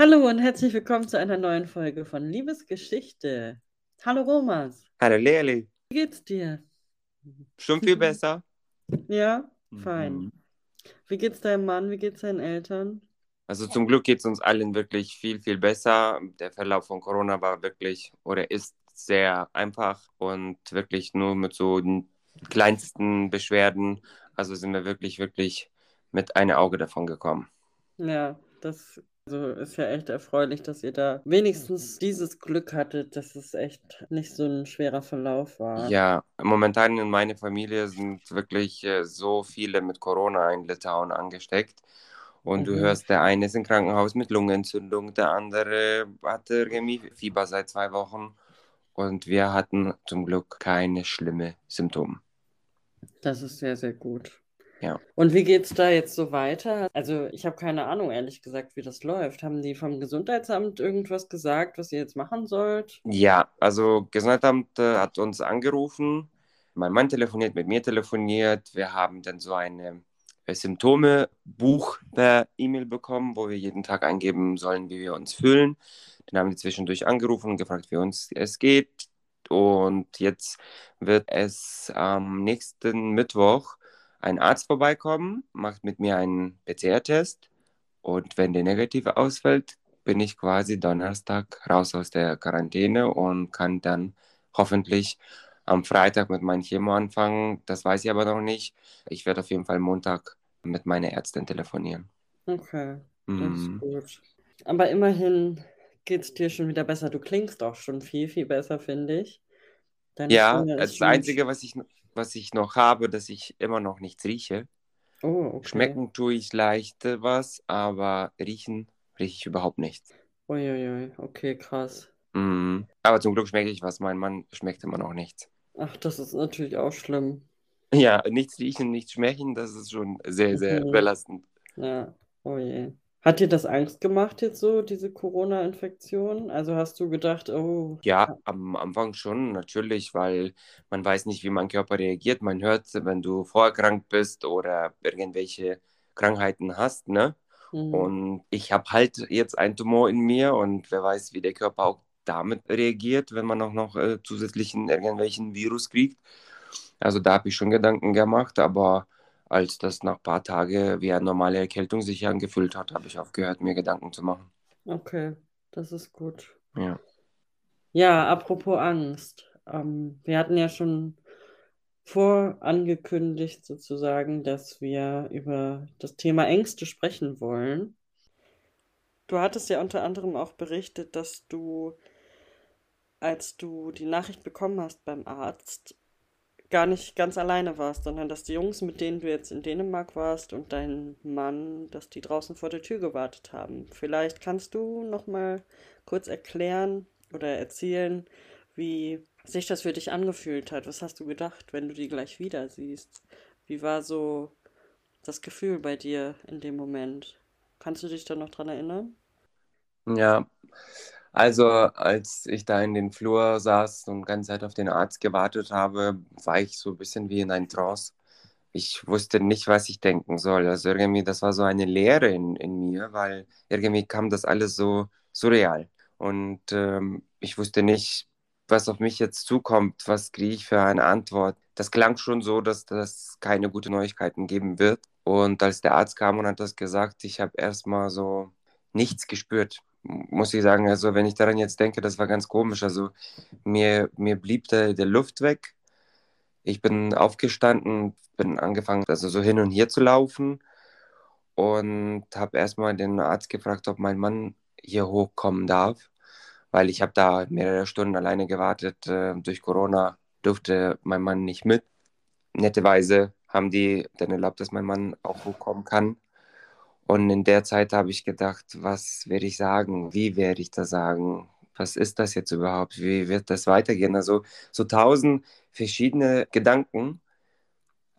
Hallo und herzlich willkommen zu einer neuen Folge von Liebesgeschichte. Hallo Romas, Hallo Leli, wie geht's dir? schon viel besser. Ja, fein. Mhm. Wie geht's deinem Mann? Wie geht's deinen Eltern? Also zum Glück geht es uns allen wirklich viel, viel besser. Der Verlauf von Corona war wirklich oder ist sehr einfach und wirklich nur mit so den kleinsten Beschwerden. Also sind wir wirklich, wirklich mit einem Auge davon gekommen. Ja, das also ist ja echt erfreulich, dass ihr da wenigstens dieses Glück hattet, dass es echt nicht so ein schwerer Verlauf war. Ja, momentan in meiner Familie sind wirklich äh, so viele mit Corona in Litauen angesteckt. Und du Mhm. hörst, der eine ist im Krankenhaus mit Lungenentzündung, der andere hatte irgendwie Fieber seit zwei Wochen. Und wir hatten zum Glück keine schlimmen Symptome. Das ist sehr, sehr gut. Ja. Und wie geht's da jetzt so weiter? Also ich habe keine Ahnung, ehrlich gesagt, wie das läuft. Haben die vom Gesundheitsamt irgendwas gesagt, was ihr jetzt machen sollt? Ja, also Gesundheitsamt äh, hat uns angerufen, mein Mann telefoniert, mit mir telefoniert. Wir haben dann so eine äh, Symptome-Buch per E-Mail bekommen, wo wir jeden Tag eingeben sollen, wie wir uns fühlen. Dann haben die zwischendurch angerufen und gefragt, wie uns es geht. Und jetzt wird es am nächsten Mittwoch ein Arzt vorbeikommen, macht mit mir einen PCR-Test und wenn der negativ ausfällt, bin ich quasi Donnerstag raus aus der Quarantäne und kann dann hoffentlich am Freitag mit meinem Chemo anfangen. Das weiß ich aber noch nicht. Ich werde auf jeden Fall Montag mit meiner Ärztin telefonieren. Okay, das ist Mhm. gut. Aber immerhin geht's dir schon wieder besser. Du klingst auch schon viel, viel besser, finde ich. Deine Ja, das. Einzige, was ich, was ich noch habe, dass ich immer noch nichts rieche. Oh, okay. Schmecken tue ich leicht was, aber riechen rieche ich überhaupt nichts. Uiuiui, okay, krass. Mhm. Aber zum Glück schmecke ich was. Mein Mann schmeckt immer noch nichts. Ach, das ist natürlich auch schlimm. Ja, nichts riechen, nichts schmecken, das ist schon sehr, sehr Mhm. belastend. Ja, oh je. Hat dir das Angst gemacht jetzt so, diese Corona-Infektion? Also hast du gedacht, oh, Ja, am Anfang schon, natürlich, weil man weiß nicht, wie mein Körper reagiert. Man hört, wenn du vorerkrankt bist oder irgendwelche Krankheiten hast, ne? mhm. Und ich habe halt jetzt einen Tumor in mir und wer weiß, wie der Körper auch damit reagiert, wenn man auch noch äh, zusätzlichen irgendwelchen Virus kriegt. Also da habe ich schon Gedanken gemacht, aber als das nach ein paar Tagen wie eine normale Erkältung sich angefühlt hat, habe ich aufgehört, mir Gedanken zu machen. Okay, das ist gut. Ja. Ja, apropos Angst. Ähm, wir hatten ja schon vorangekündigt sozusagen, dass wir über das Thema Ängste sprechen wollen. Du hattest ja unter anderem auch berichtet, dass du, als du die Nachricht bekommen hast beim Arzt, gar nicht ganz alleine warst, sondern dass die Jungs, mit denen du jetzt in Dänemark warst und dein Mann, dass die draußen vor der Tür gewartet haben. Vielleicht kannst du noch mal kurz erklären oder erzählen, wie sich das für dich angefühlt hat. Was hast du gedacht, wenn du die gleich wieder siehst? Wie war so das Gefühl bei dir in dem Moment? Kannst du dich da noch dran erinnern? Ja, also als ich da in den Flur saß und ganze Zeit auf den Arzt gewartet habe, war ich so ein bisschen wie in einem Trance. Ich wusste nicht, was ich denken soll. Also irgendwie, das war so eine Leere in, in mir, weil irgendwie kam das alles so surreal. Und ähm, ich wusste nicht, was auf mich jetzt zukommt, was kriege ich für eine Antwort. Das klang schon so, dass das keine guten Neuigkeiten geben wird. Und als der Arzt kam und hat das gesagt, ich habe erstmal so nichts gespürt muss ich sagen, also wenn ich daran jetzt denke, das war ganz komisch. Also mir, mir blieb der, der Luft weg. Ich bin aufgestanden, bin angefangen, also so hin und her zu laufen und habe erstmal den Arzt gefragt, ob mein Mann hier hochkommen darf, weil ich habe da mehrere Stunden alleine gewartet. Äh, durch Corona durfte mein Mann nicht mit. Netterweise haben die dann erlaubt, dass mein Mann auch hochkommen kann. Und in der Zeit habe ich gedacht, was werde ich sagen? Wie werde ich das sagen? Was ist das jetzt überhaupt? Wie wird das weitergehen? Also so tausend verschiedene Gedanken.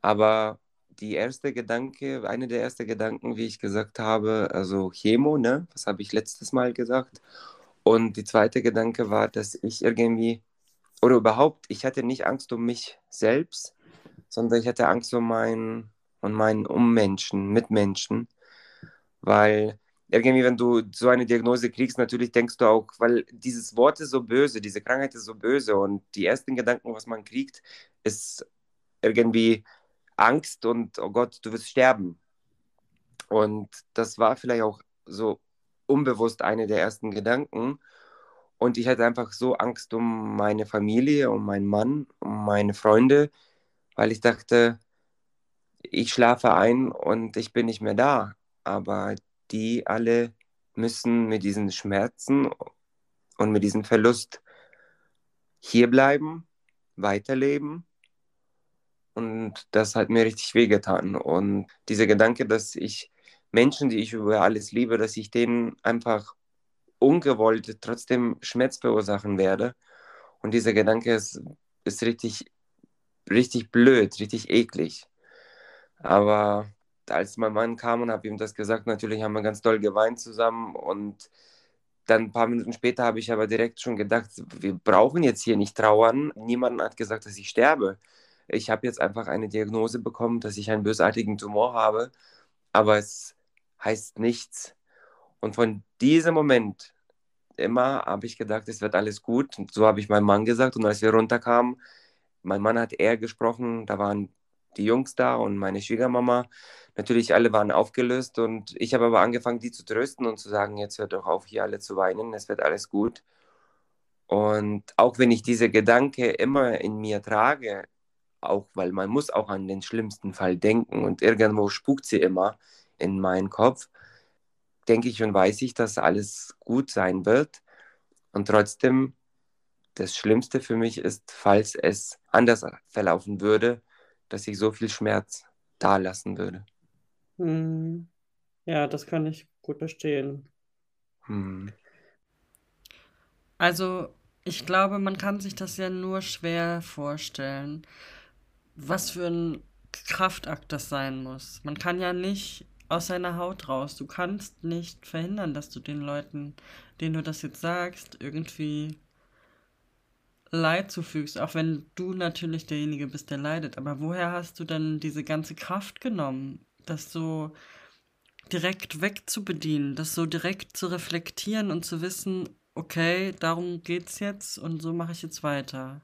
Aber die erste Gedanke, eine der ersten Gedanken, wie ich gesagt habe, also Chemo, ne? Das habe ich letztes Mal gesagt. Und die zweite Gedanke war, dass ich irgendwie, oder überhaupt, ich hatte nicht Angst um mich selbst, sondern ich hatte Angst um meinen, um meinen Ummenschen, Mitmenschen weil irgendwie, wenn du so eine Diagnose kriegst, natürlich denkst du auch, weil dieses Wort ist so böse, diese Krankheit ist so böse und die ersten Gedanken, was man kriegt, ist irgendwie Angst und oh Gott, du wirst sterben. Und das war vielleicht auch so unbewusst eine der ersten Gedanken. Und ich hatte einfach so Angst um meine Familie, um meinen Mann, um meine Freunde, weil ich dachte, ich schlafe ein und ich bin nicht mehr da. Aber die alle müssen mit diesen Schmerzen und mit diesem Verlust hierbleiben, weiterleben. Und das hat mir richtig wehgetan. Und dieser Gedanke, dass ich Menschen, die ich über alles liebe, dass ich denen einfach ungewollt trotzdem Schmerz verursachen werde. Und dieser Gedanke ist, ist richtig, richtig blöd, richtig eklig. Aber als mein Mann kam und habe ihm das gesagt, natürlich haben wir ganz doll geweint zusammen und dann ein paar Minuten später habe ich aber direkt schon gedacht, wir brauchen jetzt hier nicht trauern. Niemand hat gesagt, dass ich sterbe. Ich habe jetzt einfach eine Diagnose bekommen, dass ich einen bösartigen Tumor habe, aber es heißt nichts. Und von diesem Moment immer habe ich gedacht, es wird alles gut. Und so habe ich meinem Mann gesagt. Und als wir runterkamen, mein Mann hat eher gesprochen, da waren die Jungs da und meine Schwiegermama. Natürlich, alle waren aufgelöst und ich habe aber angefangen, die zu trösten und zu sagen, jetzt hört doch auf, hier alle zu weinen, es wird alles gut. Und auch wenn ich diese Gedanke immer in mir trage, auch weil man muss auch an den schlimmsten Fall denken und irgendwo spukt sie immer in meinen Kopf, denke ich und weiß ich, dass alles gut sein wird. Und trotzdem, das Schlimmste für mich ist, falls es anders verlaufen würde, dass ich so viel Schmerz da lassen würde. Hm. Ja, das kann ich gut verstehen. Hm. Also, ich glaube, man kann sich das ja nur schwer vorstellen, was für ein Kraftakt das sein muss. Man kann ja nicht aus seiner Haut raus. Du kannst nicht verhindern, dass du den Leuten, denen du das jetzt sagst, irgendwie Leid zufügst, auch wenn du natürlich derjenige bist, der leidet. Aber woher hast du dann diese ganze Kraft genommen, das so direkt wegzubedienen, das so direkt zu reflektieren und zu wissen, okay, darum geht's jetzt und so mache ich jetzt weiter?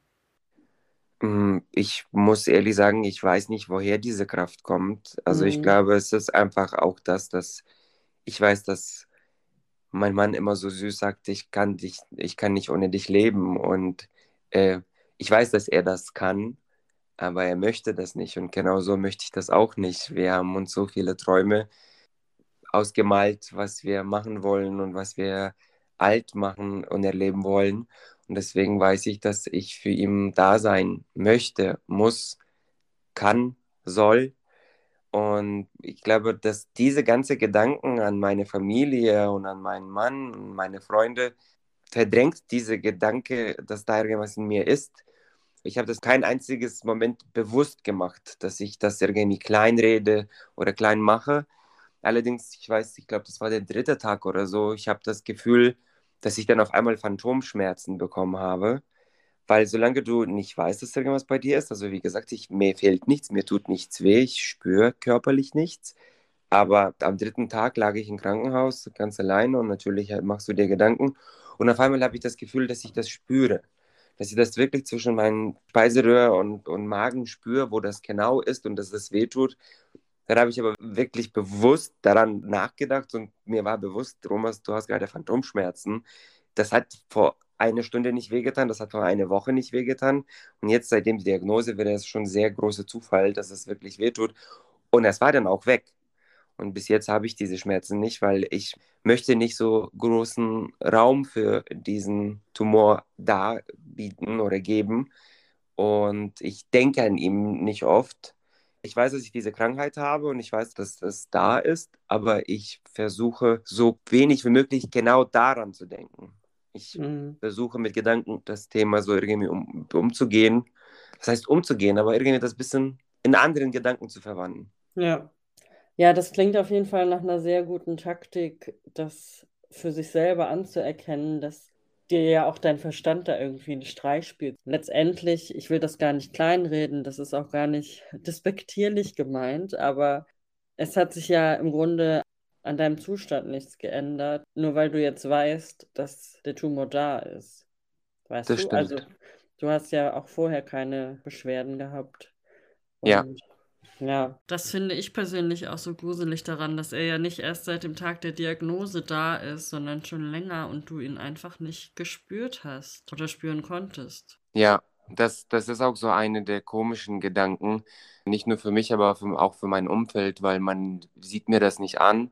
Mm, ich muss ehrlich sagen, ich weiß nicht, woher diese Kraft kommt. Also ich Mhm. glaube, es ist einfach auch das, dass ich weiß, dass mein Mann immer so süß sagt, ich kann dich, ich kann nicht ohne dich leben. Und äh, ich weiß, dass er das kann, aber er möchte das nicht. Und genauso möchte ich das auch nicht. Wir haben uns so viele Träume ausgemalt, was wir machen wollen und was wir alt machen und erleben wollen. Und deswegen weiß ich, dass ich für ihn da sein möchte, muss, kann, soll. Und ich glaube, dass diese ganzen Gedanken an meine Familie und an meinen Mann und meine Freunde verdrängt diese Gedanke, dass da irgendwas in mir ist. Ich habe das kein einziges Moment bewusst gemacht, dass ich das irgendwie klein rede oder klein mache. Allerdings, ich weiß, ich glaube, das war der dritte Tag oder so. Ich habe das Gefühl, dass ich dann auf einmal Phantomschmerzen bekommen habe. Weil solange du nicht weißt, dass irgendwas bei dir ist, also wie gesagt, ich, mir fehlt nichts, mir tut nichts weh, ich spüre körperlich nichts. Aber am dritten Tag lag ich im Krankenhaus ganz alleine und natürlich machst du dir Gedanken. Und auf einmal habe ich das Gefühl, dass ich das spüre. Dass ich das wirklich zwischen meinem Speiseröhr und, und Magen spüre, wo das genau ist und dass es weh tut. Dann habe ich aber wirklich bewusst daran nachgedacht und mir war bewusst, Thomas, du hast gerade Phantomschmerzen. Das hat vor einer Stunde nicht wehgetan, das hat vor einer Woche nicht wehgetan. Und jetzt, seitdem die Diagnose, wäre es schon sehr großer Zufall, dass es wirklich wehtut. Und es war dann auch weg. Und bis jetzt habe ich diese Schmerzen nicht, weil ich möchte nicht so großen Raum für diesen Tumor da bieten oder geben. Und ich denke an ihn nicht oft. Ich weiß, dass ich diese Krankheit habe und ich weiß, dass das da ist, aber ich versuche so wenig wie möglich genau daran zu denken. Ich mhm. versuche mit Gedanken das Thema so irgendwie um, umzugehen. Das heißt umzugehen, aber irgendwie das bisschen in anderen Gedanken zu verwandeln. Ja. Ja, das klingt auf jeden Fall nach einer sehr guten Taktik, das für sich selber anzuerkennen, dass dir ja auch dein Verstand da irgendwie einen Streich spielt. Letztendlich, ich will das gar nicht kleinreden, das ist auch gar nicht despektierlich gemeint, aber es hat sich ja im Grunde an deinem Zustand nichts geändert, nur weil du jetzt weißt, dass der Tumor da ist. Weißt Das du? stimmt. Also, du hast ja auch vorher keine Beschwerden gehabt. Ja. Ja, das finde ich persönlich auch so gruselig daran, dass er ja nicht erst seit dem Tag der Diagnose da ist, sondern schon länger und du ihn einfach nicht gespürt hast oder spüren konntest. Ja, das, das ist auch so eine der komischen Gedanken. Nicht nur für mich, aber für, auch für mein Umfeld, weil man sieht mir das nicht an.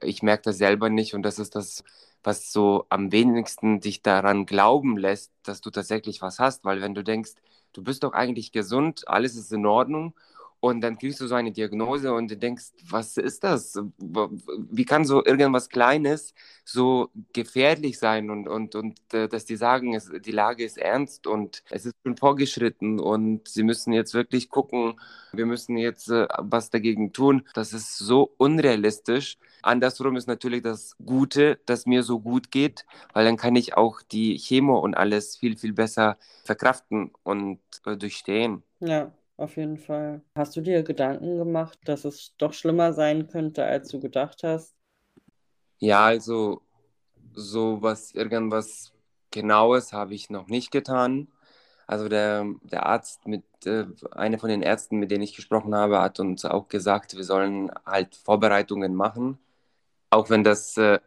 Ich merke das selber nicht und das ist das, was so am wenigsten dich daran glauben lässt, dass du tatsächlich was hast, weil wenn du denkst, du bist doch eigentlich gesund, alles ist in Ordnung und dann kriegst du so eine Diagnose und denkst, was ist das? Wie kann so irgendwas Kleines so gefährlich sein und, und, und äh, dass die sagen, es, die Lage ist ernst und es ist schon vorgeschritten und sie müssen jetzt wirklich gucken, wir müssen jetzt äh, was dagegen tun. Das ist so unrealistisch. Andersrum ist natürlich das Gute, dass mir so gut geht, weil dann kann ich auch die Chemo und alles viel, viel besser verkraften und äh, durchstehen. Ja, auf jeden Fall. Hast du dir Gedanken gemacht, dass es doch schlimmer sein könnte, als du gedacht hast? Ja, also so was, irgendwas Genaues habe ich noch nicht getan. Also der, der Arzt, mit, äh, einer von den Ärzten, mit denen ich gesprochen habe, hat uns auch gesagt, wir sollen halt Vorbereitungen machen. Auch wenn das äh,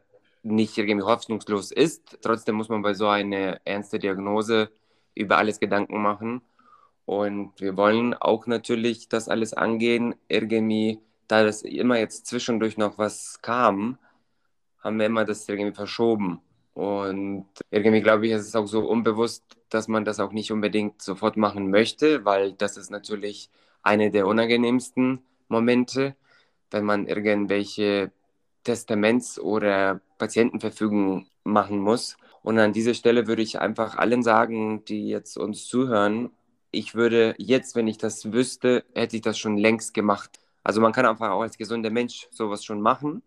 nicht irgendwie hoffnungslos ist, trotzdem muss man bei so einer ernsten Diagnose über alles Gedanken machen. Und wir wollen auch natürlich das alles angehen. Irgendwie, da das immer jetzt zwischendurch noch was kam, haben wir immer das irgendwie verschoben. Und irgendwie glaube ich, ist es auch so unbewusst, dass man das auch nicht unbedingt sofort machen möchte, weil das ist natürlich eine der unangenehmsten Momente, wenn man irgendwelche Testaments- oder Patientenverfügungen machen muss. Und an dieser Stelle würde ich einfach allen sagen, die jetzt uns zuhören, ich würde jetzt, wenn ich das wüsste, hätte ich das schon längst gemacht. Also man kann einfach auch als gesunder Mensch sowas schon machen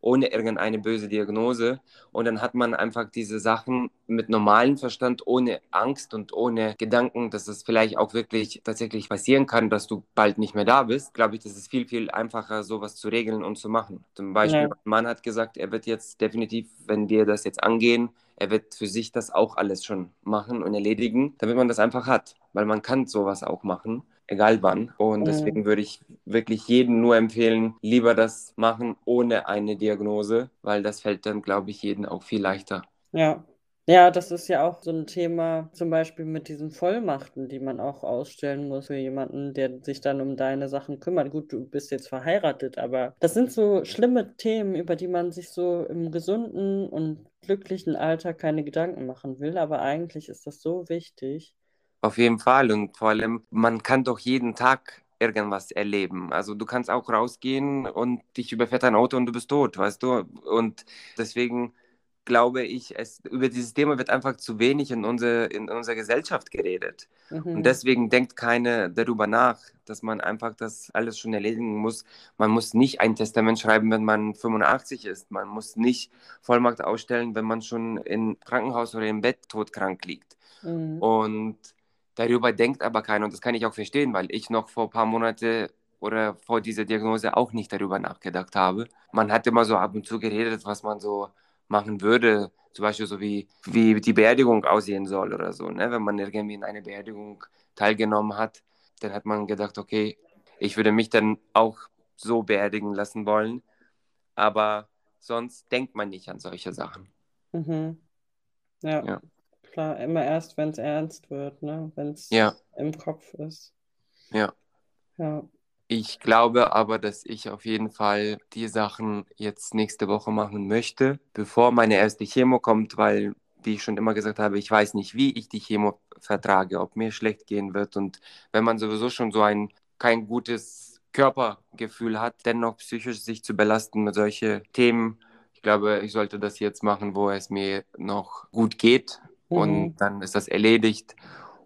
ohne irgendeine böse Diagnose. Und dann hat man einfach diese Sachen mit normalem Verstand, ohne Angst und ohne Gedanken, dass es vielleicht auch wirklich tatsächlich passieren kann, dass du bald nicht mehr da bist. Glaube ich, das ist viel, viel einfacher, sowas zu regeln und zu machen. Zum Beispiel, ja. mein Mann hat gesagt, er wird jetzt definitiv, wenn wir das jetzt angehen, er wird für sich das auch alles schon machen und erledigen, damit man das einfach hat. Weil man kann sowas auch machen egal wann. Und deswegen würde ich wirklich jedem nur empfehlen, lieber das machen ohne eine Diagnose, weil das fällt dann, glaube ich, jedem auch viel leichter. Ja. Ja, das ist ja auch so ein Thema, zum Beispiel mit diesen Vollmachten, die man auch ausstellen muss für jemanden, der sich dann um deine Sachen kümmert. Gut, du bist jetzt verheiratet, aber das sind so schlimme Themen, über die man sich so im gesunden und glücklichen Alter keine Gedanken machen will. Aber eigentlich ist das so wichtig. Auf jeden Fall und vor allem, man kann doch jeden Tag irgendwas erleben. Also du kannst auch rausgehen und dich überfährt ein Auto und du bist tot, weißt du? Und deswegen glaube ich, es, über dieses Thema wird einfach zu wenig in, unsere, in unserer Gesellschaft geredet. Mhm. Und deswegen denkt keiner darüber nach, dass man einfach das alles schon erledigen muss. Man muss nicht ein Testament schreiben, wenn man 85 ist. Man muss nicht Vollmacht ausstellen, wenn man schon im Krankenhaus oder im Bett todkrank liegt. Mhm. Und Darüber denkt aber keiner und das kann ich auch verstehen, weil ich noch vor ein paar Monaten oder vor dieser Diagnose auch nicht darüber nachgedacht habe. Man hat immer so ab und zu geredet, was man so machen würde, zum Beispiel so wie, wie die Beerdigung aussehen soll oder so. Ne? Wenn man irgendwie in einer Beerdigung teilgenommen hat, dann hat man gedacht, okay, ich würde mich dann auch so beerdigen lassen wollen. Aber sonst denkt man nicht an solche Sachen. Mhm. Ja. ja klar, immer erst, wenn es ernst wird, ne? Wenn es ja. im Kopf ist. Ja. Ja. Ich glaube aber, dass ich auf jeden Fall die Sachen jetzt nächste Woche machen möchte, bevor meine erste Chemo kommt, weil, wie ich schon immer gesagt habe, ich weiß nicht, wie ich die Chemo vertrage, ob mir schlecht gehen wird. Und wenn man sowieso schon so ein kein gutes Körpergefühl hat, dennoch psychisch sich zu belasten mit solchen Themen, ich glaube, ich sollte das jetzt machen, wo es mir noch gut geht, Mhm. Und dann ist das erledigt.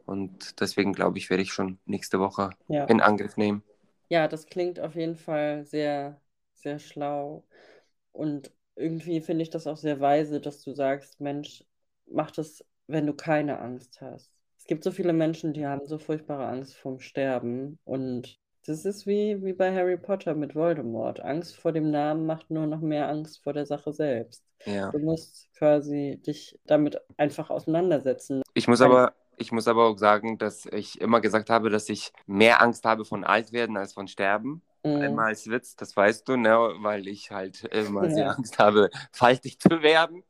Und deswegen glaube ich, werde ich schon nächste Woche ja. in Angriff nehmen. Ja, das klingt auf jeden Fall sehr, sehr schlau. Und irgendwie finde ich das auch sehr weise, dass du sagst, Mensch, mach das, wenn du keine Angst hast. Es gibt so viele Menschen, die haben so furchtbare Angst vorm Sterben und Das ist wie, wie bei Harry Potter mit Voldemort. Angst vor dem Namen macht nur noch mehr Angst vor der Sache selbst. Ja. Du musst quasi dich damit einfach auseinandersetzen. Ich muss aber, ich muss aber auch sagen, dass ich immer gesagt habe, dass ich mehr Angst habe von Altwerden als von Sterben. Mhm. Einmal als Witz, das weißt du, ne? weil ich halt immer sehr Ja. Angst habe, faltig zu werden.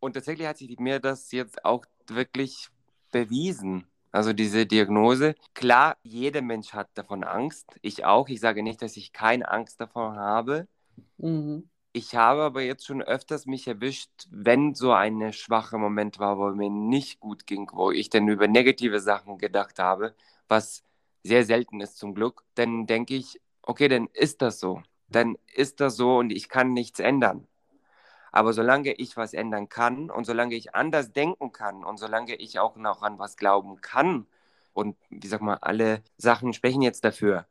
Und tatsächlich hat sich mir das jetzt auch wirklich bewiesen. Also diese Diagnose. Klar, jeder Mensch hat davon Angst. Ich auch. Ich sage nicht, dass ich keine Angst davon habe. Mhm. Ich habe aber jetzt schon öfters mich erwischt, wenn so ein schwacher Moment war, wo mir nicht gut ging, wo ich dann über negative Sachen gedacht habe, was sehr selten ist zum Glück, dann denke ich, okay, dann ist das so. Dann ist das so und ich kann nichts ändern. Aber solange ich was ändern kann und solange ich anders denken kann und solange ich auch noch an was glauben kann und wie sag mal, alle Sachen sprechen jetzt dafür,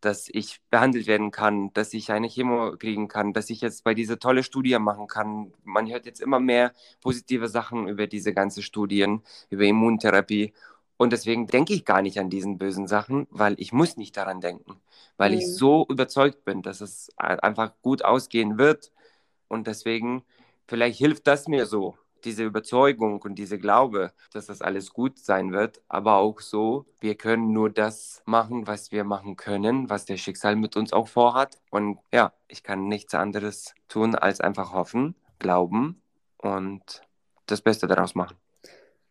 dass ich behandelt werden kann, dass ich eine Chemo kriegen kann, dass ich jetzt bei dieser tolle Studie machen kann. Man hört jetzt immer mehr positive Sachen über diese ganzen Studien, über Immuntherapie. Und deswegen denke ich gar nicht an diesen bösen Sachen, weil ich muss nicht daran denken, weil ich Mhm. so überzeugt bin, dass es einfach gut ausgehen wird. Und deswegen, vielleicht hilft das mir so, diese Überzeugung und diese Glaube, dass das alles gut sein wird, aber auch so, wir können nur das machen, was wir machen können, was der Schicksal mit uns auch vorhat. Und ja, ich kann nichts anderes tun, als einfach hoffen, glauben und das Beste daraus machen.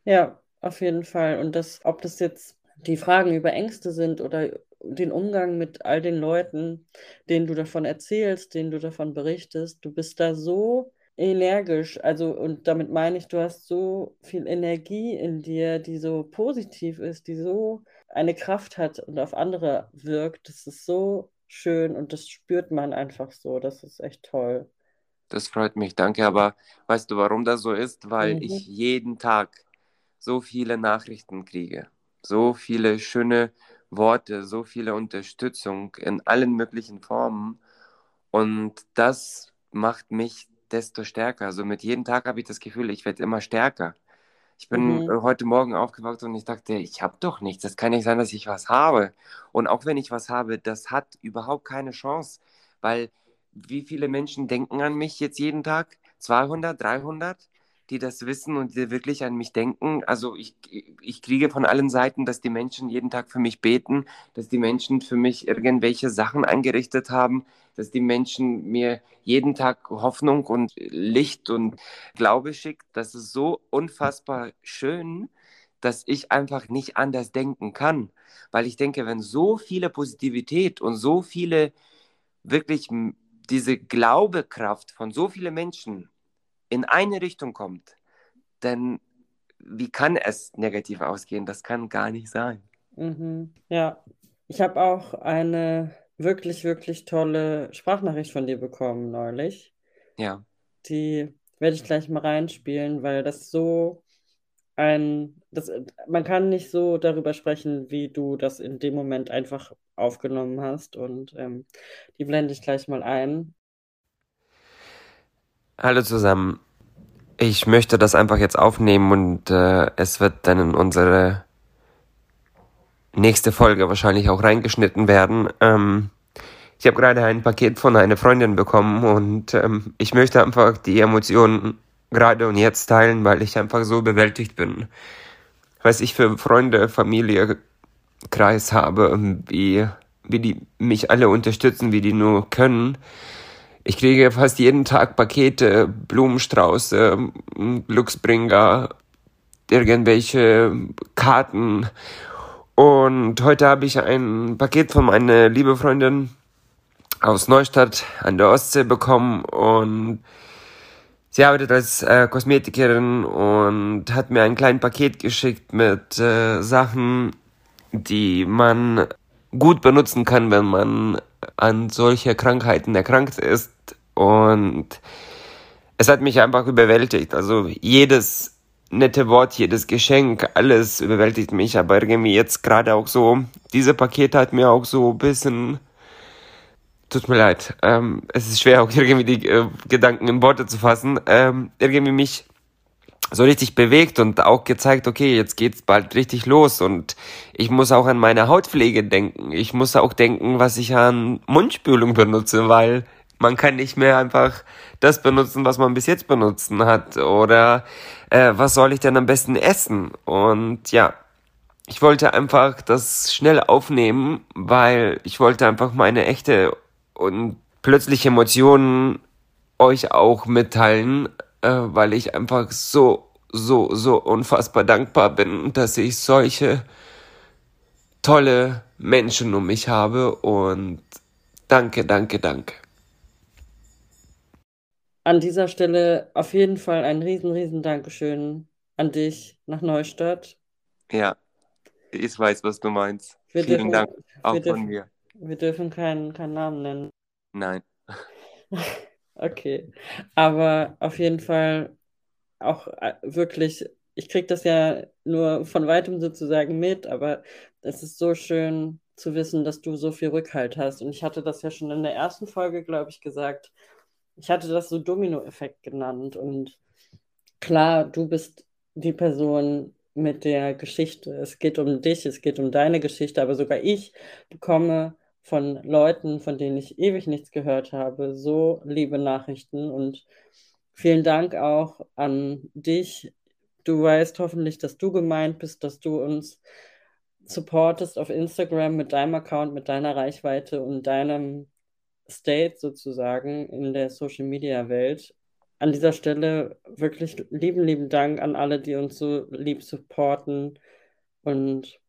Ja, auf jeden Fall. Und das, ob das jetzt die Fragen über Ängste sind oder den Umgang mit all den Leuten, denen du davon erzählst, denen du davon berichtest, du bist da so energisch. Also, und damit meine ich, du hast so viel Energie in dir, die so positiv ist, die so eine Kraft hat und auf andere wirkt. Das ist so schön und das spürt man einfach so. Das ist echt toll. Das freut mich, danke. Aber weißt du, warum das so ist? Weil Mhm. ich jeden Tag so viele Nachrichten kriege, so viele schöne Worte, so viele Unterstützung in allen möglichen Formen. Und das macht mich desto stärker. Also mit jedem Tag habe ich das Gefühl, ich werde immer stärker. Ich bin Mhm. äh, heute Morgen aufgewacht und ich dachte, ich habe doch nichts. Das kann nicht sein, dass ich was habe. Und auch wenn ich was habe, das hat überhaupt keine Chance, weil wie viele Menschen denken an mich jetzt jeden Tag? 200, 300, die das wissen und die wirklich an mich denken. Also ich, ich kriege von allen Seiten, dass die Menschen jeden Tag für mich beten, dass die Menschen für mich irgendwelche Sachen eingerichtet haben, dass die Menschen mir jeden Tag Hoffnung und Licht und Glaube schickt. Das ist so unfassbar schön, dass ich einfach nicht anders denken kann. Weil ich denke, wenn so viele Positivität und so viele wirklich diese Glaubekraft von so vielen Menschen in eine Richtung kommt, dann wie kann es negativ ausgehen? Das kann gar nicht sein. Mhm. Ja, ich habe auch eine wirklich, wirklich tolle Sprachnachricht von dir bekommen neulich. Ja, Die werde ich gleich mal reinspielen, weil das so ein, das, man kann nicht so darüber sprechen, wie du das in dem Moment einfach aufgenommen hast. Und ähm, die blende ich gleich mal ein. Hallo zusammen. Ich möchte das einfach jetzt aufnehmen und äh, es wird dann in unsere nächste Folge wahrscheinlich auch reingeschnitten werden. Ähm, ich habe gerade ein Paket von einer Freundin bekommen und ähm, ich möchte einfach die Emotionen gerade und jetzt teilen, weil ich einfach so bewältigt bin. Was ich für Freunde, Familie, Kreis habe, wie, wie die mich alle unterstützen, wie die nur können. Ich kriege fast jeden Tag Pakete, Blumenstrauße, Glücksbringer, irgendwelche Karten. Und heute habe ich ein Paket von meiner liebe Freundin aus Neustadt an der Ostsee bekommen und sie arbeitet als äh, Kosmetikerin und hat mir ein kleines Paket geschickt mit äh, Sachen, die man gut benutzen kann, wenn man an solche Krankheiten erkrankt ist. Und es hat mich einfach überwältigt. Also jedes nette Wort, jedes Geschenk, alles überwältigt mich. Aber irgendwie jetzt gerade auch so, diese Pakete hat mir auch so ein bisschen... Tut mir leid. Ähm, es ist schwer, auch irgendwie die äh, Gedanken in Worte zu fassen. Ähm, irgendwie mich so richtig bewegt und auch gezeigt, okay, jetzt geht's bald richtig los und ich muss auch an meine Hautpflege denken. Ich muss auch denken, was ich an Mundspülung benutze, weil man kann nicht mehr einfach das benutzen, was man bis jetzt benutzen hat. Oder äh, was soll ich denn am besten essen? Und ja, ich wollte einfach das schnell aufnehmen, weil ich wollte einfach meine echte und plötzliche Emotionen euch auch mitteilen, äh, weil ich einfach so, so, so unfassbar dankbar bin, dass ich solche tolle Menschen um mich habe und danke, danke, danke. An dieser Stelle auf jeden Fall ein riesen, riesen Dankeschön an dich nach Neustadt. Ja, ich weiß, was du meinst. Wir Vielen dürfen, Dank auch von dürfen, mir. Wir dürfen keinen, keinen Namen nennen. Nein. Okay, aber auf jeden Fall auch äh, wirklich, ich kriege das ja nur von weitem sozusagen mit, aber es ist so schön zu wissen, dass du so viel Rückhalt hast. Und ich hatte das ja schon in der ersten Folge, glaube ich, gesagt. Ich hatte das so Domino-Effekt genannt. Und klar, du bist die Person mit der Geschichte. Es geht um dich, es geht um deine Geschichte, aber sogar ich bekomme von Leuten, von denen ich ewig nichts gehört habe, so liebe Nachrichten und vielen Dank auch an dich. Du weißt hoffentlich, dass du gemeint bist, dass du uns supportest auf Instagram mit deinem Account, mit deiner Reichweite und deinem State sozusagen in der Social Media Welt. An dieser Stelle wirklich lieben, lieben Dank an alle, die uns so lieb supporten und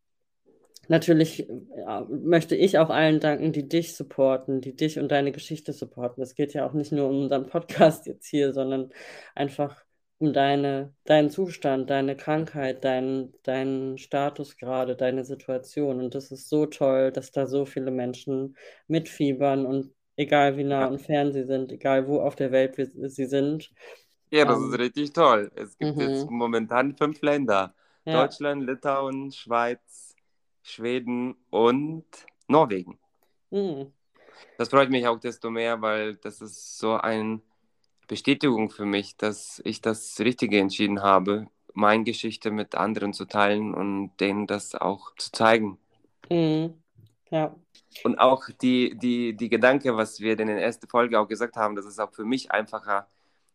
natürlich ja, möchte ich auch allen danken, die dich supporten, die dich und deine Geschichte supporten. Es geht ja auch nicht nur um unseren Podcast jetzt hier, sondern einfach um deine, deinen Zustand, deine Krankheit, deinen, deinen Status gerade, deine Situation. Und das ist so toll, dass da so viele Menschen mitfiebern und egal wie nah und fern sie sind, egal wo auf der Welt sie sind. Ja, das um, ist ähm, richtig toll. Es gibt mhm. jetzt momentan fünf Länder. Ja. Deutschland, Litauen, Schweiz, Schweden und Norwegen. Mhm. Das freut mich auch desto mehr, weil das ist so eine Bestätigung für mich, dass ich das Richtige entschieden habe, meine Geschichte mit anderen zu teilen und denen das auch zu zeigen. Mhm. Ja. Und auch die, die, die Gedanke, was wir in der ersten Folge auch gesagt haben, das ist auch für mich einfacher,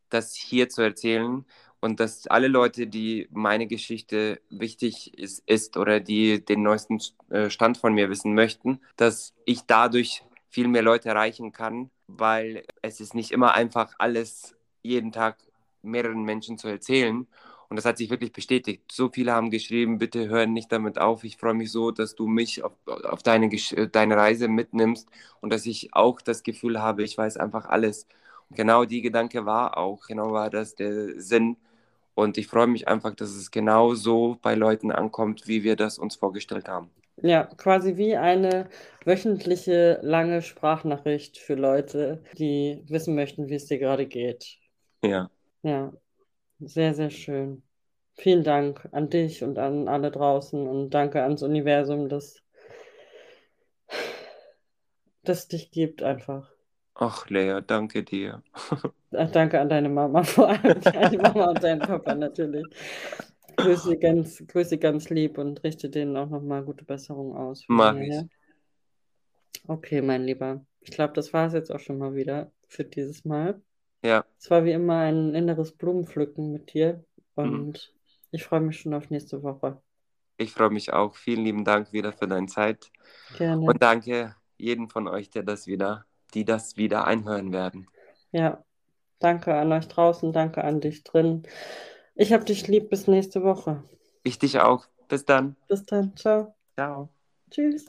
das hier zu erzählen, und dass alle Leute, die meine Geschichte wichtig ist, ist oder die den neuesten äh, Stand von mir wissen möchten, dass ich dadurch viel mehr Leute erreichen kann, weil es ist nicht immer einfach alles jeden Tag mehreren Menschen zu erzählen. Und das hat sich wirklich bestätigt. So viele haben geschrieben, bitte hör nicht damit auf. Ich freue mich so, dass du mich auf, auf deine, deine Reise mitnimmst und dass ich auch das Gefühl habe, ich weiß einfach alles. Und genau die Gedanke war auch, genau war das der Sinn und ich freue mich einfach, dass es genau so bei Leuten ankommt, wie wir das uns vorgestellt haben. Ja, quasi wie eine wöchentliche lange Sprachnachricht für Leute, die wissen möchten, wie es dir gerade geht. Ja. Ja, sehr, sehr schön. Vielen Dank an dich und an alle draußen und danke ans Universum, dass das dich gibt einfach. Ach, Lea, danke dir. Ach, danke an deine Mama vor allem, deine Mama und deinen Papa natürlich. Grüße ganz, grüße ganz lieb und richte denen auch nochmal gute Besserung aus. Mach ich. Okay, mein Lieber. Ich glaube, das war es jetzt auch schon mal wieder für dieses Mal. Ja. Es war wie immer ein inneres Blumenpflücken mit dir und mhm. ich freue mich schon auf nächste Woche. Ich freue mich auch. Vielen lieben Dank wieder für deine Zeit. Gerne. Und danke jedem von euch, der das wieder die das wieder einhören werden. Ja, danke an euch draußen, danke an dich drin. Ich hab dich lieb, bis nächste Woche. Ich dich auch. Bis dann. Bis dann, ciao. Ciao. Tschüss.